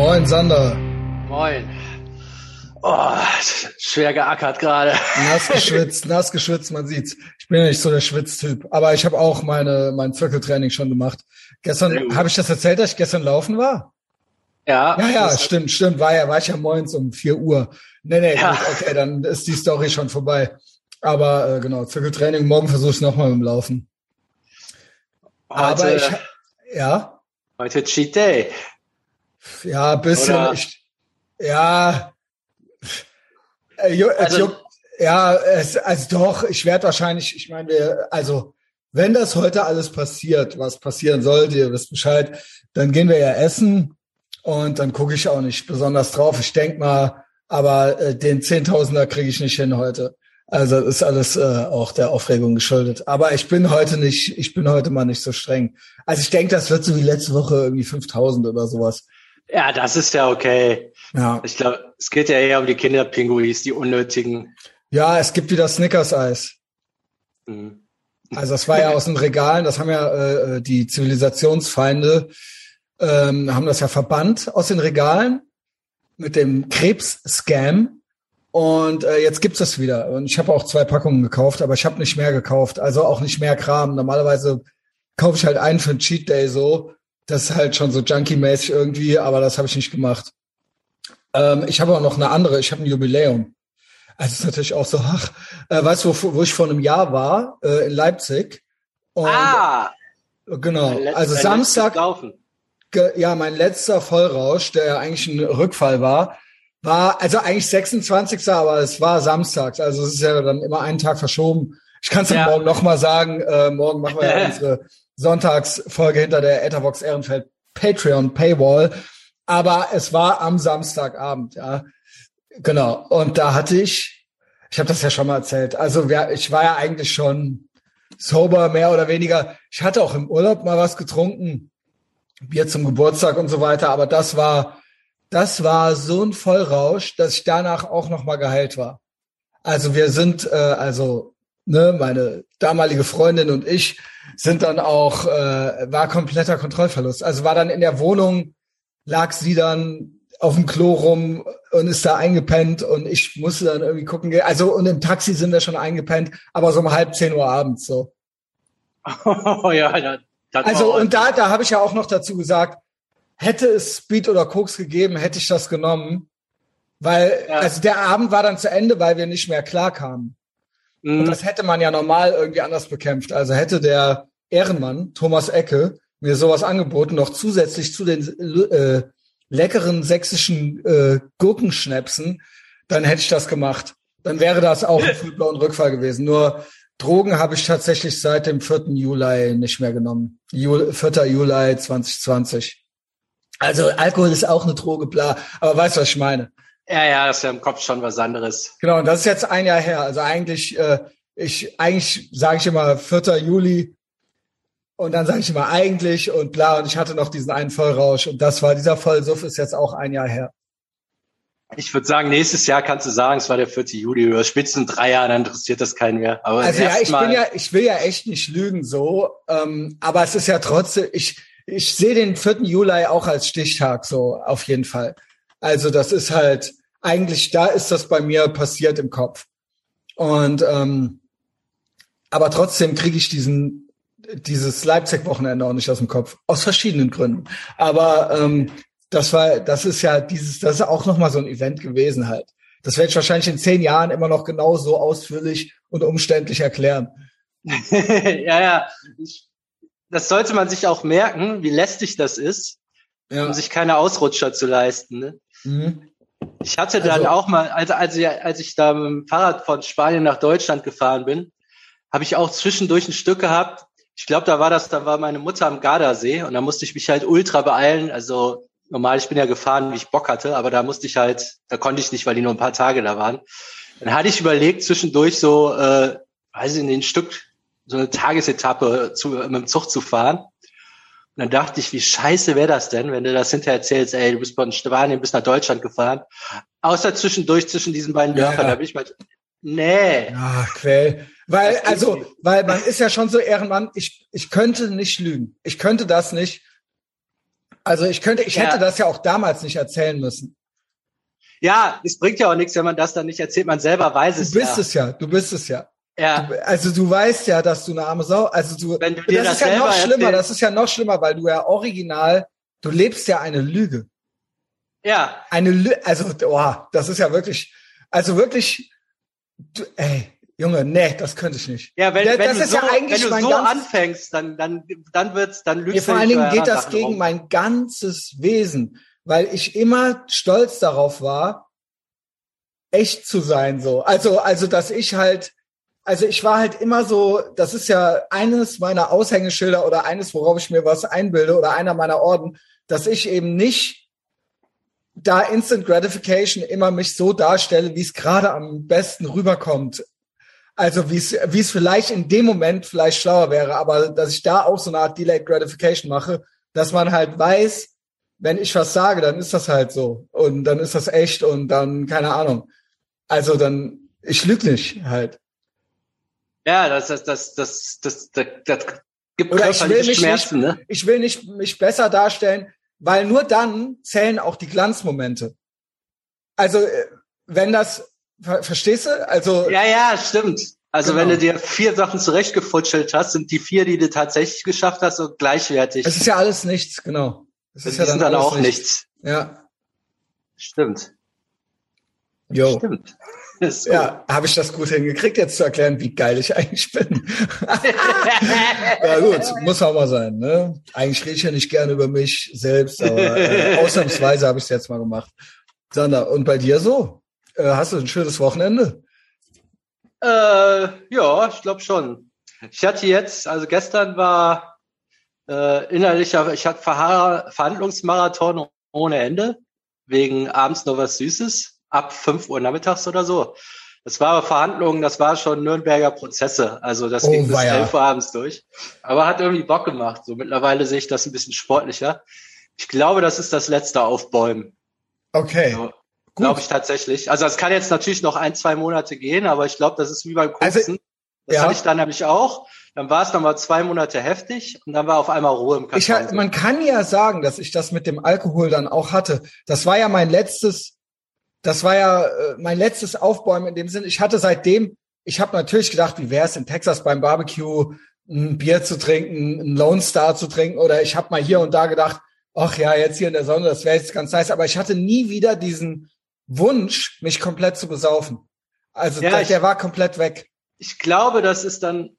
Moin, Sander. Moin. Oh, schwer geackert gerade. Nass geschwitzt, nass geschwitzt, man sieht's. Ich bin ja nicht so der Schwitztyp, aber ich habe auch meine mein Zirkeltraining schon gemacht. Gestern habe ich das erzählt, dass ich gestern laufen war. Ja. Ja, ja, stimmt, stimmt. War ja, war ich ja morgens um vier Uhr. Nee, nee, ja. gut, okay, dann ist die Story schon vorbei. Aber äh, genau, Zirkeltraining, morgen versuche ich nochmal mit dem Laufen. Heute, Aber ich, ja. Heute Cheat Day. Ja, bisschen. Ich, ja. Äh, also, ja, es, also doch, ich werde wahrscheinlich, ich meine, also wenn das heute alles passiert, was passieren sollte, ihr wisst Bescheid, dann gehen wir ja essen und dann gucke ich auch nicht besonders drauf. Ich denk mal, aber äh, den Zehntausender kriege ich nicht hin heute. Also ist alles äh, auch der Aufregung geschuldet. Aber ich bin heute nicht, ich bin heute mal nicht so streng. Also ich denke, das wird so wie letzte Woche irgendwie 5000 oder sowas. Ja, das ist ja okay. Ja. Ich glaube, es geht ja eher um die Kinderpinguis, die unnötigen. Ja, es gibt wieder Snickers-Eis. Mhm. Also das war ja aus den Regalen, das haben ja äh, äh, die Zivilisationsfeinde, ähm, haben das ja verbannt aus den Regalen mit dem Krebs-Scam. Und äh, jetzt gibt's das wieder. Und ich habe auch zwei Packungen gekauft, aber ich habe nicht mehr gekauft. Also auch nicht mehr Kram. Normalerweise kaufe ich halt einen für einen Cheat Day so. Das ist halt schon so junkie-mäßig irgendwie, aber das habe ich nicht gemacht. Ähm, ich habe auch noch eine andere, ich habe ein Jubiläum. Also ist natürlich auch so, ach, äh, weißt du, wo, wo ich vor einem Jahr war, äh, in Leipzig. Und, ah! Genau, also Samstag. Ja, mein letzter Vollrausch, der ja eigentlich ein Rückfall war, war also eigentlich 26. aber es war samstags. Also es ist ja dann immer einen Tag verschoben. Ich kann es ja. morgen noch mal sagen. Äh, morgen machen wir ja unsere Sonntagsfolge hinter der Etherbox Ehrenfeld Patreon Paywall. Aber es war am Samstagabend, ja. Genau. Und da hatte ich, ich habe das ja schon mal erzählt. Also ich war ja eigentlich schon sober, mehr oder weniger. Ich hatte auch im Urlaub mal was getrunken, Bier zum Geburtstag und so weiter. Aber das war, das war so ein Vollrausch, dass ich danach auch noch mal geheilt war. Also wir sind, äh, also ne, meine damalige Freundin und ich sind dann auch, äh, war kompletter Kontrollverlust. Also war dann in der Wohnung, lag sie dann auf dem Klo rum und ist da eingepennt und ich musste dann irgendwie gucken. Also und im Taxi sind wir schon eingepennt, aber so um halb zehn Uhr abends so. Oh ja, ja. Also und da, da habe ich ja auch noch dazu gesagt, hätte es Speed oder Koks gegeben, hätte ich das genommen. Weil, ja. also der Abend war dann zu Ende, weil wir nicht mehr klar kamen. Mhm. Und das hätte man ja normal irgendwie anders bekämpft. Also hätte der Ehrenmann, Thomas Ecke, mir sowas angeboten, noch zusätzlich zu den äh, leckeren sächsischen äh, Gurkenschnäpsen, dann hätte ich das gemacht. Dann wäre das auch ein Fußball- und Rückfall gewesen. Nur Drogen habe ich tatsächlich seit dem 4. Juli nicht mehr genommen. Jul 4. Juli 2020. Also Alkohol ist auch eine Droge, bla. Aber weißt du, was ich meine? Ja, ja, das ist ja im Kopf schon was anderes. Genau, und das ist jetzt ein Jahr her. Also eigentlich, äh, ich, eigentlich sage ich immer 4. Juli und dann sage ich immer eigentlich und bla. Und ich hatte noch diesen einen Vollrausch und das war dieser Vollsuff ist jetzt auch ein Jahr her. Ich würde sagen, nächstes Jahr kannst du sagen, es war der 4. Juli oder spitzen drei Jahre, dann interessiert das keinen mehr. Aber also ja, ich bin ja, ich will ja echt nicht lügen so, ähm, aber es ist ja trotzdem, ich, ich sehe den 4. Juli auch als Stichtag so auf jeden Fall. Also das ist halt, eigentlich, da ist das bei mir passiert im Kopf. Und ähm, aber trotzdem kriege ich diesen dieses Leipzig-Wochenende auch nicht aus dem Kopf aus verschiedenen Gründen. Aber ähm, das war, das ist ja dieses, das ist auch noch mal so ein Event gewesen halt. Das werde ich wahrscheinlich in zehn Jahren immer noch genau so ausführlich und umständlich erklären. ja, ja. Ich, das sollte man sich auch merken, wie lästig das ist, ja. um sich keine Ausrutscher zu leisten. Ne? Mhm. Ich hatte dann also, auch mal, also als ich, als ich da mit dem Fahrrad von Spanien nach Deutschland gefahren bin, habe ich auch zwischendurch ein Stück gehabt. Ich glaube, da war das, da war meine Mutter am Gardasee und da musste ich mich halt ultra beeilen. Also normal, ich bin ja gefahren, wie ich Bock hatte, aber da musste ich halt, da konnte ich nicht, weil die nur ein paar Tage da waren. Dann hatte ich überlegt, zwischendurch so, äh, weiß ich, in ein Stück, so eine Tagesetappe zu, mit dem Zug zu fahren. Und dann dachte ich, wie scheiße wäre das denn, wenn du das hinterher erzählst, ey, du bist von Spanien bis nach Deutschland gefahren. Außer zwischendurch zwischen diesen beiden Dörfern, ja. da bin ich mal, nee. Ach, Quell. Weil, also, weil man ist ja schon so Ehrenmann, ich, ich könnte nicht lügen. Ich könnte das nicht. Also ich könnte, ich ja. hätte das ja auch damals nicht erzählen müssen. Ja, es bringt ja auch nichts, wenn man das dann nicht erzählt. Man selber weiß es ja. Du bist ja. es ja, du bist es ja. Ja. Du, also du weißt ja, dass du eine arme Sau, also du, wenn du dir das, das, ist ja noch schlimmer, erzählst. das ist ja noch schlimmer, weil du ja original, du lebst ja eine Lüge. Ja. Eine Lüge, also, oh, das ist ja wirklich, also wirklich, du, ey, Junge, nee, das könnte ich nicht. Ja, wenn, das, wenn das du so, ja eigentlich wenn du so anfängst, dann, dann, dann wird's, dann lügst nee, vor allen Dingen geht das gegen rum. mein ganzes Wesen, weil ich immer stolz darauf war, echt zu sein, so. Also, also, dass ich halt, also ich war halt immer so, das ist ja eines meiner Aushängeschilder oder eines, worauf ich mir was einbilde oder einer meiner Orden, dass ich eben nicht da Instant Gratification immer mich so darstelle, wie es gerade am besten rüberkommt. Also wie es, vielleicht in dem Moment vielleicht schlauer wäre, aber dass ich da auch so eine Art Delayed Gratification mache, dass man halt weiß, wenn ich was sage, dann ist das halt so und dann ist das echt und dann keine Ahnung. Also dann ich lüge nicht halt. Ja, das, das, das, das, das, das, das gibt Oder ich will mich Schmerzen, nicht, ne? ich will nicht mich besser darstellen, weil nur dann zählen auch die Glanzmomente. Also äh, wenn das, ver verstehst du? Also Ja, ja, stimmt. Also Genau. wenn du dir vier Sachen zurechtgefutschelt hast, sind die vier, die du tatsächlich geschafft hast, so gleichwertig. es ist ja alles nichts, genau. Es ist ja sind dann alles auch nichts. Ja, Stimmt. jo. Stimmt. Ja, habe ich das gut hingekriegt, jetzt zu erklären, wie geil ich eigentlich bin. ja gut, muss auch mal sein. Ne? Eigentlich rede ich ja nicht gerne über mich selbst, aber äh, ausnahmsweise habe ich es jetzt mal gemacht. Sander, und bei dir so? Äh, hast du ein schönes Wochenende? Äh, ja, ich glaube schon. Ich hatte jetzt, also gestern war äh, innerlicher, ich hatte Verha Verhandlungsmarathon ohne Ende, wegen abends noch was Süßes, ab 5 Uhr nachmittags oder so. Das war Verhandlungen, das war schon Nürnberger Prozesse, also das Oh, ging bis weia. 11 Uhr abends durch. Aber hat irgendwie Bock gemacht. So mittlerweile sehe ich das ein bisschen sportlicher. Ich glaube, das ist das letzte Aufbäumen. Okay. So. Glaube ich tatsächlich. Also es kann jetzt natürlich noch ein, zwei Monate gehen, aber ich glaube, das ist wie beim Also, Kurzen. das ja. hatte ich dann nämlich auch. Dann war es nochmal zwei Monate heftig und dann war auf einmal Ruhe im Karton. Ich, man kann ja sagen, dass ich das mit dem Alkohol dann auch hatte. Das war ja mein letztes, das war ja äh, mein letztes Aufbäumen in dem Sinn. Ich hatte seitdem, ich habe natürlich gedacht, wie wäre es in Texas beim Barbecue ein Bier zu trinken, ein Lone Star zu trinken oder ich habe mal hier und da gedacht, ach ja, jetzt hier in der Sonne, das wäre jetzt ganz nice. Aber ich hatte nie wieder diesen Wunsch, mich komplett zu besaufen. Also Ja, der, ich- der war komplett weg. ich glaube, das ist dann,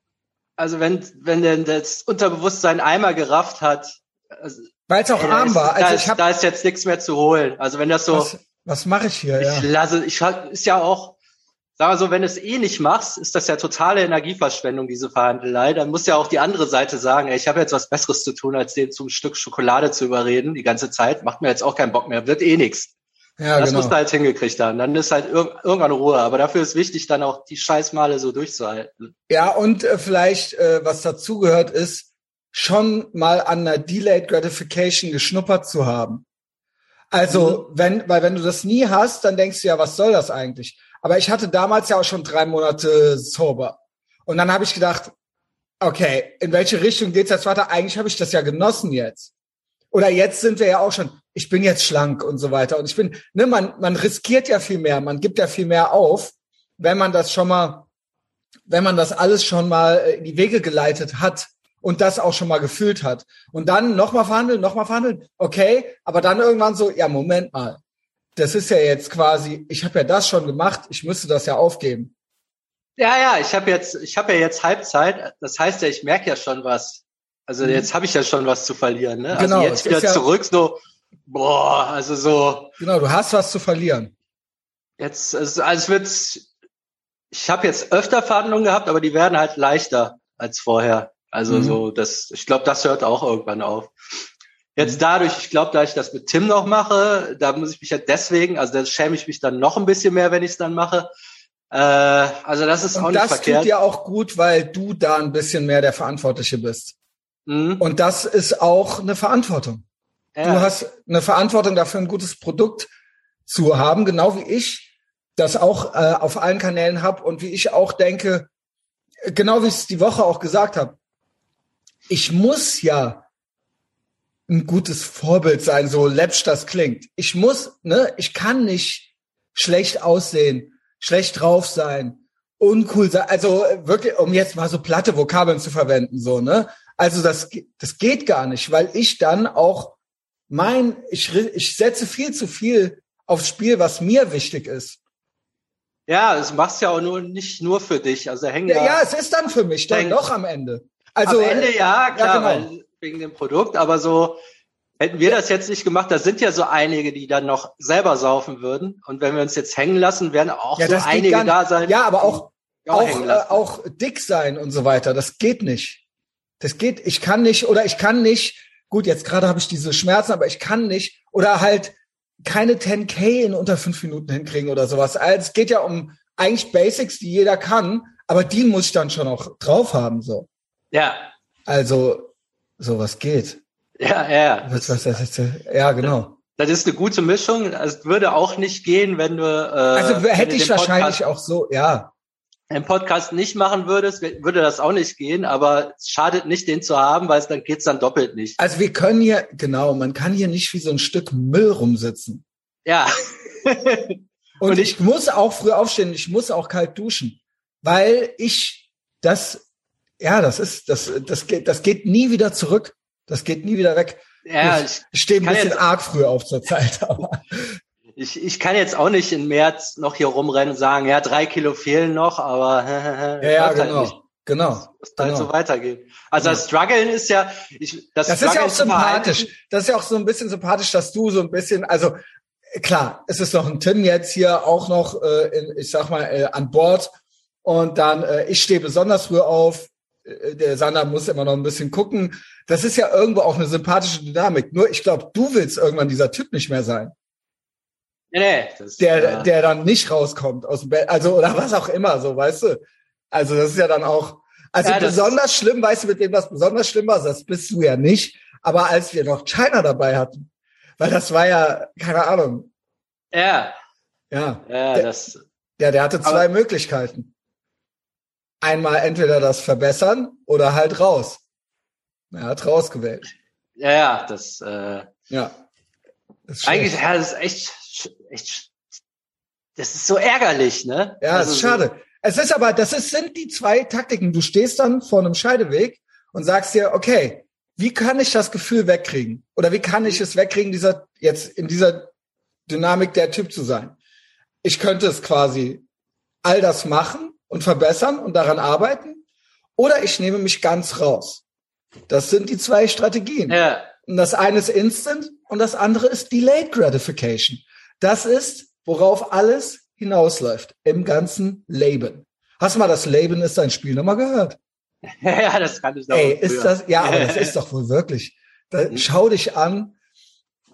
also wenn, wenn denn das Unterbewusstsein einmal gerafft hat, also, Weil es auch da arm ist, war. da, Also ist, ich habe da ist jetzt nichts mehr zu holen. Also wenn das so, was, was mache ich hier? Ja. ich lasse, ich ist ja auch, sag mal so, wenn du es eh nicht machst, ist das ja totale Energieverschwendung, diese Verhandelei. Dann muss ja auch die andere Seite sagen, ey, ich habe jetzt was Besseres zu tun, als den zum Stück Schokolade zu überreden, die ganze Zeit. Macht mir jetzt auch keinen Bock mehr, wird eh nichts. Ja, das genau. musst du halt hingekriegt haben. Dann ist halt ir irgendwann Ruhe. Aber dafür ist wichtig, dann auch die Scheißmale so durchzuhalten. Ja, und äh, vielleicht, äh, was dazugehört, ist, schon mal an einer Delayed Gratification geschnuppert zu haben. Also, wenn, weil wenn du das nie hast, dann denkst du ja, was soll das eigentlich? Aber ich hatte damals ja auch schon drei Monate sober. Und dann habe ich gedacht, okay, in welche Richtung geht's jetzt weiter? Eigentlich habe ich das ja genossen jetzt. Oder jetzt sind wir ja auch schon, ich bin jetzt schlank und so weiter. Und ich bin, ne, man, man riskiert ja viel mehr, man gibt ja viel mehr auf, wenn man das schon mal, wenn man das alles schon mal äh, in die Wege geleitet hat und das auch schon mal gefühlt hat. Und dann nochmal verhandeln, nochmal verhandeln, okay, aber dann irgendwann so, ja, Moment mal. Das ist ja jetzt quasi, ich habe ja das schon gemacht, ich müsste das ja aufgeben. Ja, ja, ich habe jetzt, ich habe ja jetzt Halbzeit. Das heißt ja, ich merke ja schon was. Also Mhm. jetzt habe ich ja schon was zu verlieren. Ne? Genau, also jetzt wieder ja- zurück, so, boah, also so, Genau, du hast was zu verlieren. jetzt, also, also es wird, ich habe jetzt öfter Verhandlungen gehabt, aber die werden halt leichter als vorher. Also Mhm. so, das, ich glaube, das hört auch irgendwann auf. Jetzt Mhm. dadurch, ich glaube, da ich das mit Tim noch mache, da muss ich mich ja deswegen, also da schäme ich mich dann noch ein bisschen mehr, wenn ich es dann mache. Äh, also das ist auch Und nicht das verkehrt. tut dir auch gut, weil du da ein bisschen mehr der Verantwortliche bist. Mhm. Und das ist auch eine Verantwortung. Ja. Du hast eine Verantwortung dafür, ein gutes Produkt zu haben, genau wie ich das auch äh, auf allen Kanälen habe und wie ich auch denke, genau wie ich es die Woche auch gesagt habe, ich muss ja ein gutes Vorbild sein, so läppsch das klingt. Ich muss, ne, ich kann nicht schlecht aussehen, schlecht drauf sein, uncool sein, also wirklich, um jetzt mal so platte Vokabeln zu verwenden, so, ne? Also das, das geht gar nicht, weil ich dann auch mein, ich, ich setze viel zu viel aufs Spiel, was mir wichtig ist. Ja, das machst ja auch nur nicht nur für dich. Also hängen ja, ja, es ist dann für mich dann doch am Ende. Also am Ende ja, klar, ja, genau. wegen dem Produkt, aber so hätten wir das jetzt nicht gemacht, da sind ja so einige, die dann noch selber saufen würden. Und wenn wir uns jetzt hängen lassen, werden auch ja, so einige da sein. Ja, aber auch auch, auch, äh, auch dick sein und so weiter. Das geht nicht. Das geht. Ich kann nicht oder ich kann nicht. Gut, jetzt gerade habe ich diese Schmerzen, aber ich kann nicht oder halt keine 10k in unter fünf Minuten hinkriegen oder sowas. Also es geht ja um eigentlich Basics, die jeder kann, aber die muss ich dann schon auch drauf haben, so. Ja. Also, sowas geht. Ja, ja. Was, was das jetzt, ja, genau. Das ist eine gute Mischung. Es würde auch nicht gehen, wenn du. Äh, also hätte ich wahrscheinlich auch so, ja. Im Podcast nicht machen würdest, würde das auch nicht gehen, aber es schadet nicht, den zu haben, weil es dann geht's dann doppelt nicht. Also wir können hier, genau, man kann hier nicht wie so ein Stück Müll rumsitzen. Ja. Und, Und ich muss auch früh aufstehen, ich muss auch kalt duschen, weil ich das, ja, das ist, das, das geht, das geht nie wieder zurück. Das geht nie wieder weg. Ja, ich, ich stehe ein bisschen arg früh auf zur Zeit, aber ich, ich kann jetzt auch nicht im März noch hier rumrennen und sagen, ja, drei Kilo fehlen noch, aber ja, ja genau. Halt genau. Das muss halt so weitergehen. Also genau. das Struggeln ist ja, ich, das, das ist ja auch sympathisch. Das ist ja auch so ein bisschen sympathisch, dass du so ein bisschen, also klar, es ist noch ein Tim jetzt hier auch noch, äh, in, ich sag mal, äh, an Bord. Und dann, äh, ich stehe besonders früh auf. Äh, der Sander muss immer noch ein bisschen gucken. Das ist ja irgendwo auch eine sympathische Dynamik. Nur ich glaube, du willst irgendwann dieser Typ nicht mehr sein. Nee, nee, das, der, ja. der dann nicht rauskommt aus dem Bett, also oder was auch immer, so, weißt du? Also das ist ja dann auch, also ja, besonders schlimm, weißt du, mit dem was besonders schlimm war, das bist du ja nicht, aber als wir noch China dabei hatten, weil das war ja, keine Ahnung. Ja. Ja. Ja, der, das. Ja, der hatte zwei Möglichkeiten. Einmal entweder das verbessern oder halt raus. Er hat rausgewählt. Ja, ja, das, äh, ja. Das eigentlich, ja, das ist echt echt, das ist so ärgerlich, ne? Ja, also, ist schade. Es ist aber, das ist, sind die zwei Taktiken. Du stehst dann vor einem Scheideweg und sagst dir, okay, wie kann ich das Gefühl wegkriegen? Oder wie kann ich es wegkriegen, dieser, jetzt in dieser Dynamik der Typ zu sein? Ich könnte es quasi all das machen und verbessern und daran arbeiten. Oder ich nehme mich ganz raus. Das sind die zwei Strategien. Ja. Und das eine ist Instant und das andere ist Delayed Gratification. Das ist, worauf alles hinausläuft im ganzen Leben. Hast du mal das Leben ist ein Spiel nochmal gehört? ja, das kann ich noch. Ey, ist das, ja, aber das ist doch wohl wirklich. Da, schau dich an.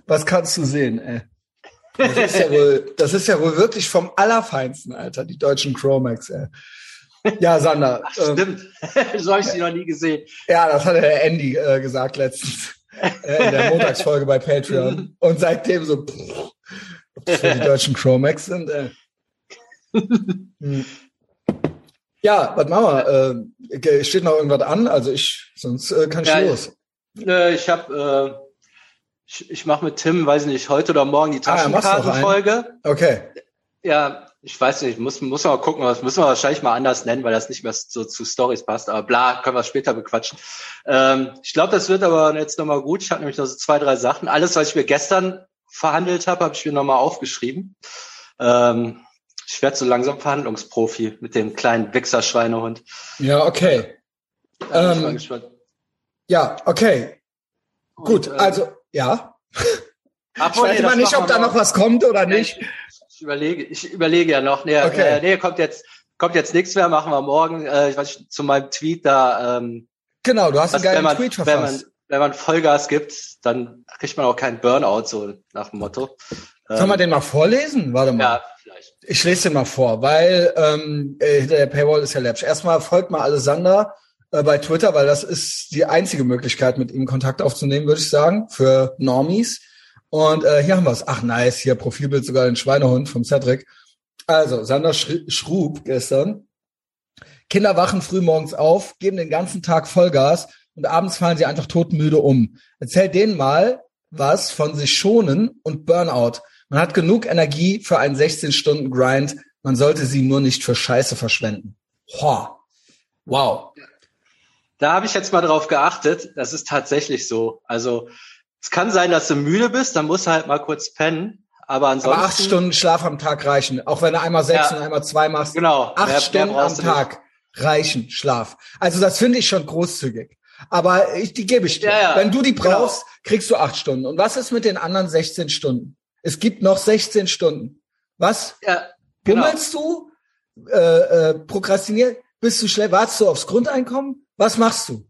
Was kannst du sehen, ey? Das ist ja wohl, das ist ja wohl wirklich vom Allerfeinsten, Alter, die deutschen Chromax, ey. Ja, Sander. Ach, stimmt. Ähm, so habe ich sie noch nie gesehen. Ja, das hat der Andy äh, gesagt letztens äh, in der Montagsfolge bei Patreon. Und seitdem so, pff, ob das für die deutschen Chromax sind. Äh. Hm. Ja, was machen wir? Äh, steht noch irgendwas an? Also ich, sonst äh, kann ich ja, los. Äh, ich habe, äh, ich, ich mache mit Tim, weiß nicht, heute oder morgen die Taschenkartenfolge. Ah, okay. Ja, ich weiß nicht, muss, muss mal gucken, das müssen wir wahrscheinlich mal anders nennen, weil das nicht mehr so zu Stories passt. Aber bla, können wir später bequatschen. Ähm, ich glaube, das wird aber jetzt nochmal gut. Ich habe nämlich noch so zwei, drei Sachen. Alles, was ich mir gestern verhandelt habe, habe ich mir nochmal aufgeschrieben. Ähm, ich werde so langsam Verhandlungsprofi mit dem kleinen Wichser-Schweinehund. Ja, okay. Ähm, ja, okay. Gut, Und, äh, also, ja. Ach, ich weiß nee, immer nicht, ob da noch was kommt oder nicht. Ich, überlege, ich überlege ja noch. Nee, okay. äh, nee kommt jetzt, kommt jetzt nichts mehr, machen wir morgen. Äh, ich weiß nicht, zu meinem Tweet da. Ähm, genau, du hast einen geilen man, Tweet verfasst. Wenn man, wenn man Vollgas gibt, dann kriegt man auch keinen Burnout, so nach dem Motto. Sollen ähm, wir den mal vorlesen? Warte mal. Ja, vielleicht. Ich lese den mal vor, weil ähm, äh, der Paywall ist ja läppisch. Erstmal folgt mal Alexander äh, bei Twitter, weil das ist die einzige Möglichkeit, mit ihm Kontakt aufzunehmen, würde ich sagen, für Normies. Und äh, hier haben wir es. Ach nice, hier Profilbild sogar den Schweinehund vom Cedric. Also, Sander Schrub gestern. Kinder wachen früh morgens auf, geben den ganzen Tag Vollgas und abends fallen sie einfach todmüde um. Erzähl denen mal was von sich schonen und Burnout. Man hat genug Energie für einen 16-Stunden-Grind. Man sollte sie nur nicht für Scheiße verschwenden. Hoa. Wow. Da habe ich jetzt mal drauf geachtet. Das ist tatsächlich so. Also es kann sein, dass du müde bist, dann musst du halt mal kurz pennen. Aber ansonsten. Aber acht Stunden Schlaf am Tag reichen. Auch wenn du einmal sechs ja, und einmal zwei machst. Genau. Acht mehr, Stunden mehr am Tag nicht. reichen Schlaf. Also das finde ich schon großzügig. Aber ich, die gebe ich dir. Ja, ja. Wenn du die genau. brauchst, genau. kriegst du acht Stunden. Und was ist mit den anderen 16 Stunden? Es gibt noch 16 Stunden. Was? Ja, genau. Bummelst du? Äh, äh, prokrastinierst? Bist du schlecht? Wartest du aufs Grundeinkommen? Was machst du?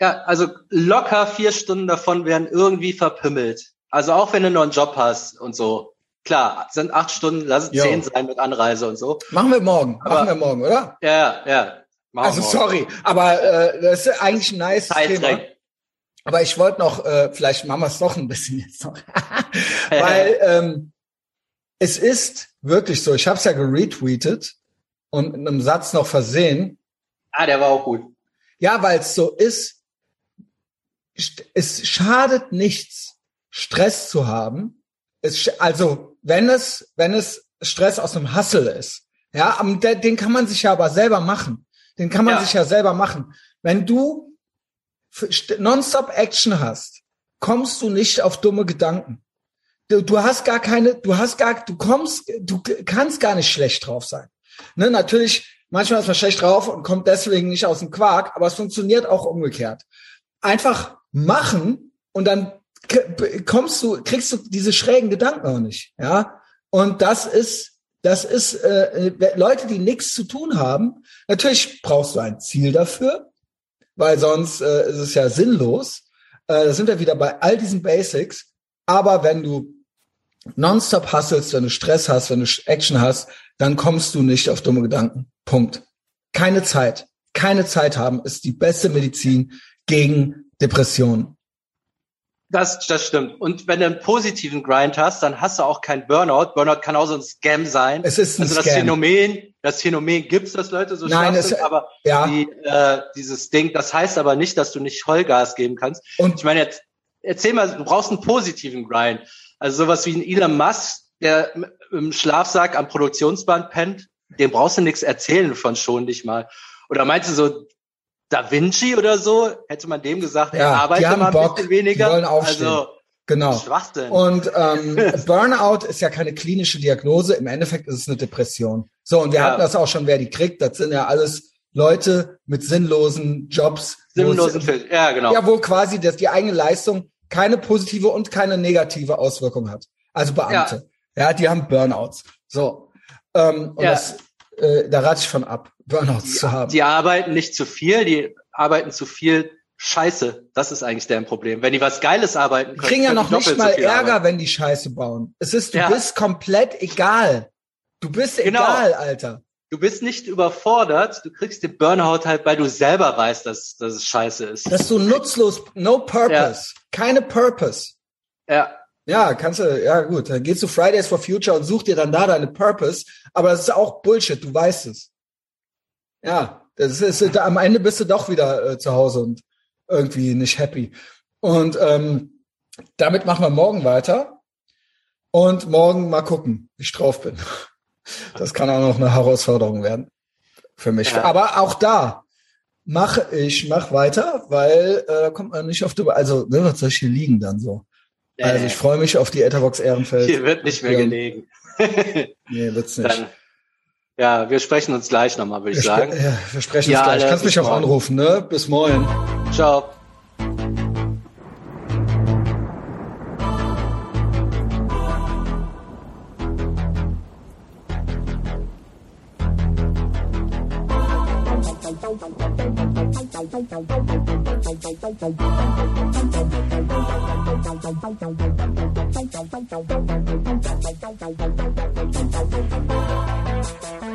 Ja, also locker vier Stunden davon werden irgendwie verpimmelt. Also auch wenn du noch einen Job hast und so. Klar, sind acht Stunden, lass es jo. zehn sein mit Anreise und so. Machen wir morgen. Aber, machen wir morgen, oder? Ja, ja. Also morgen. sorry, aber äh, das ist eigentlich ein nice Thema. Aber ich wollte noch, äh, vielleicht machen wir es doch ein bisschen jetzt noch. Weil ähm, es ist wirklich so, ich habe es ja geretweetet und mit einem Satz noch versehen. Ah, der war auch gut. Ja, weil es so ist, es schadet nichts, Stress zu haben. Es, also, wenn es, wenn es Stress aus einem Hustle ist, ja, den kann man sich ja aber selber machen. Den kann man ja. sich ja selber machen. Wenn du nonstop Action hast, kommst du nicht auf dumme Gedanken. Du, du hast gar keine, du hast gar, du kommst, du kannst gar nicht schlecht drauf sein. Ne, natürlich, manchmal ist man schlecht drauf und kommt deswegen nicht aus dem Quark, aber es funktioniert auch umgekehrt. Einfach machen und dann kommst du, kriegst du diese schrägen Gedanken auch nicht, ja. Und das ist, das ist äh, Leute, die nichts zu tun haben. Natürlich brauchst du ein Ziel dafür, weil sonst äh, ist es ja sinnlos. Äh, da sind wir wieder bei all diesen Basics. Aber wenn du nonstop hustlest, wenn du Stress hast, wenn du Action hast, dann kommst du nicht auf dumme Gedanken. Punkt. Keine Zeit. Keine Zeit haben ist die beste Medizin gegen Depression. Das, das stimmt. Und wenn du einen positiven Grind hast, dann hast du auch kein Burnout. Burnout kann auch so ein Scam sein. Es ist ein also das Scam. Phänomen, das Phänomen gibt's, dass Leute so Nein, es, sind, aber ja. die, äh, dieses Ding, das heißt aber nicht, dass du nicht Vollgas geben kannst. Und ich meine jetzt, erzähl mal, du brauchst einen positiven Grind. Also sowas wie ein Elon Musk, der im Schlafsack am Produktionsband pennt, dem brauchst du nichts erzählen von schon nicht mal. Oder meinst du so, da Vinci oder so, hätte man dem gesagt, ja, er arbeitet mal ein Bock, bisschen weniger. Die wollen aufstehen. Also, genau. Schwachsinn. Und ähm, Burnout ist ja keine klinische Diagnose, im Endeffekt ist es eine Depression. So, und wir ja. hatten das auch schon, wer die kriegt, das sind ja alles Leute mit sinnlosen Jobs. Sinnlosen Film, ja, genau. Ja, wo quasi das, die eigene Leistung keine positive und keine negative Auswirkung hat. Also Beamte. Ja, ja die haben Burnouts. So. Ähm, und ja. das, äh, da rate ich von ab. Burnouts die, zu haben. Die arbeiten nicht zu viel, die arbeiten zu viel Scheiße. Das ist eigentlich deren Problem. Wenn die was Geiles arbeiten können, die kriegen ja noch nicht mal so Ärger, arbeiten. wenn die Scheiße bauen. Es ist, du ja. bist komplett egal. Du bist genau. egal, Alter. Du bist nicht überfordert, du kriegst den Burnout halt, weil du selber weißt, dass, dass es scheiße ist. Dass du nutzlos, no purpose, ja. keine Purpose. Ja. Ja, kannst du, ja gut, dann gehst du Fridays for Future und such dir dann da deine Purpose, aber das ist auch Bullshit, du weißt es. Ja, das ist, am Ende bist du doch wieder äh, zu Hause und irgendwie nicht happy. Und ähm, damit machen wir morgen weiter. Und morgen mal gucken, wie ich drauf bin. Das kann auch noch eine Herausforderung werden für mich. Ja. Aber auch da mache ich mach weiter, weil äh, da kommt man nicht auf die, also ne, was soll ich hier liegen dann so? Also ich freue mich auf die Etherbox Ehrenfeld. Hier wird nicht mehr gelegen. nee, wird's nicht. Dann ja, wir sprechen uns gleich nochmal, würde ich sagen. Ja, wir sprechen ja, uns gleich. Kannst mich auch morgen. anrufen, ne? Bis morgen. Ciao. Thank you.